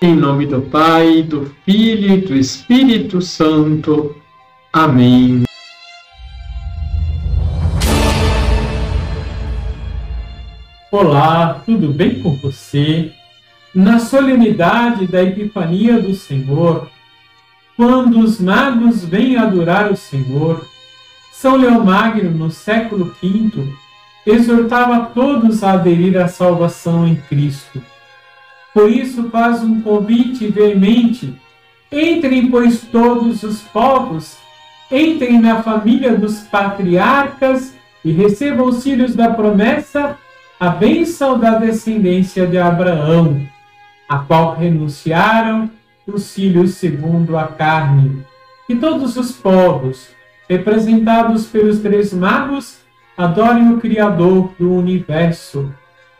Em nome do Pai, do Filho e do Espírito Santo. Amém. Olá, tudo bem com você? Na solenidade da Epifania do Senhor, quando os magos vêm adorar o Senhor, São Leomagno, no século V, exortava todos a aderir à salvação em Cristo. Por isso faz um convite veemente: entrem, pois, todos os povos, entrem na família dos patriarcas e recebam os filhos da promessa a bênção da descendência de Abraão, a qual renunciaram os filhos segundo a carne. E todos os povos, representados pelos três magos, adorem o Criador do universo.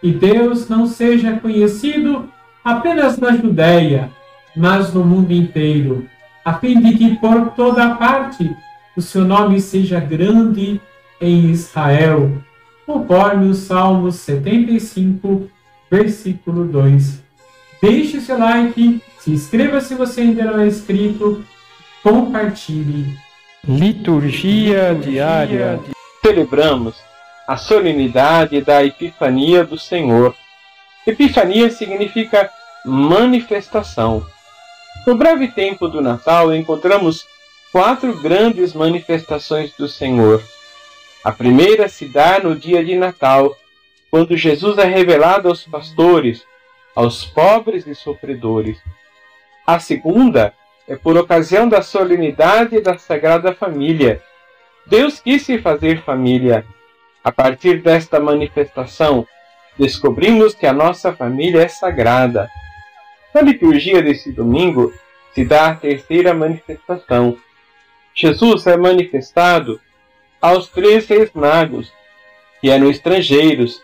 E Deus não seja conhecido apenas na Judéia, mas no mundo inteiro, a fim de que por toda parte o seu nome seja grande em Israel conforme o Salmo 75, versículo 2. Deixe seu like, se inscreva se você ainda não é inscrito, compartilhe. Liturgia diária. Celebramos a solenidade da Epifania do Senhor. Epifania significa manifestação. No breve tempo do Natal, encontramos quatro grandes manifestações do Senhor a primeira se dá no dia de Natal, quando Jesus é revelado aos pastores, aos pobres e sofredores. A segunda é por ocasião da solenidade da Sagrada Família. Deus quis se fazer família. A partir desta manifestação, descobrimos que a nossa família é sagrada. Na liturgia desse domingo se dá a terceira manifestação. Jesus é manifestado aos três reis magos, que eram estrangeiros,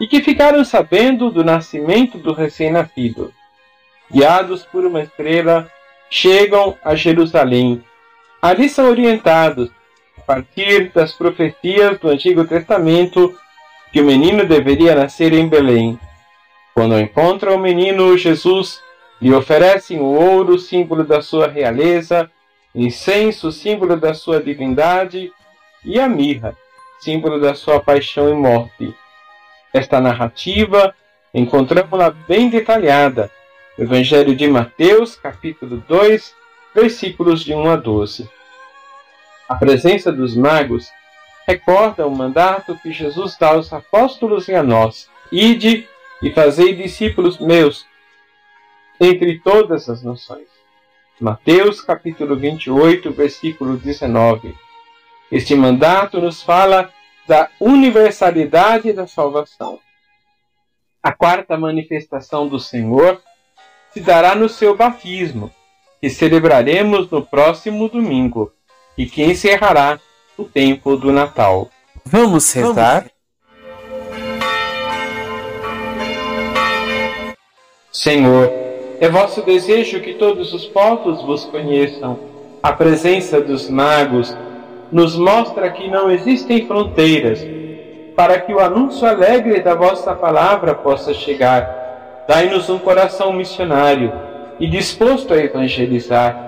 e que ficaram sabendo do nascimento do recém-nascido. Guiados por uma estrela, chegam a Jerusalém. Ali são orientados, a partir das profecias do Antigo Testamento, que o menino deveria nascer em Belém. Quando encontram o menino Jesus, lhe oferecem o ouro, símbolo da sua realeza, incenso, símbolo da sua divindade, e a mirra, símbolo da sua paixão e morte. Esta narrativa encontramos-la bem detalhada no Evangelho de Mateus, capítulo 2, versículos de 1 a 12. A presença dos magos recorda o mandato que Jesus dá aos apóstolos e a nós: Ide e fazei discípulos meus entre todas as nações. Mateus capítulo 28, versículo 19. Este mandato nos fala da universalidade da salvação. A quarta manifestação do Senhor se dará no seu batismo, que celebraremos no próximo domingo e que encerrará o tempo do Natal. Vamos rezar? Senhor, é vosso desejo que todos os povos vos conheçam. A presença dos magos nos mostra que não existem fronteiras, para que o anúncio alegre da vossa palavra possa chegar. Dai-nos um coração missionário e disposto a evangelizar.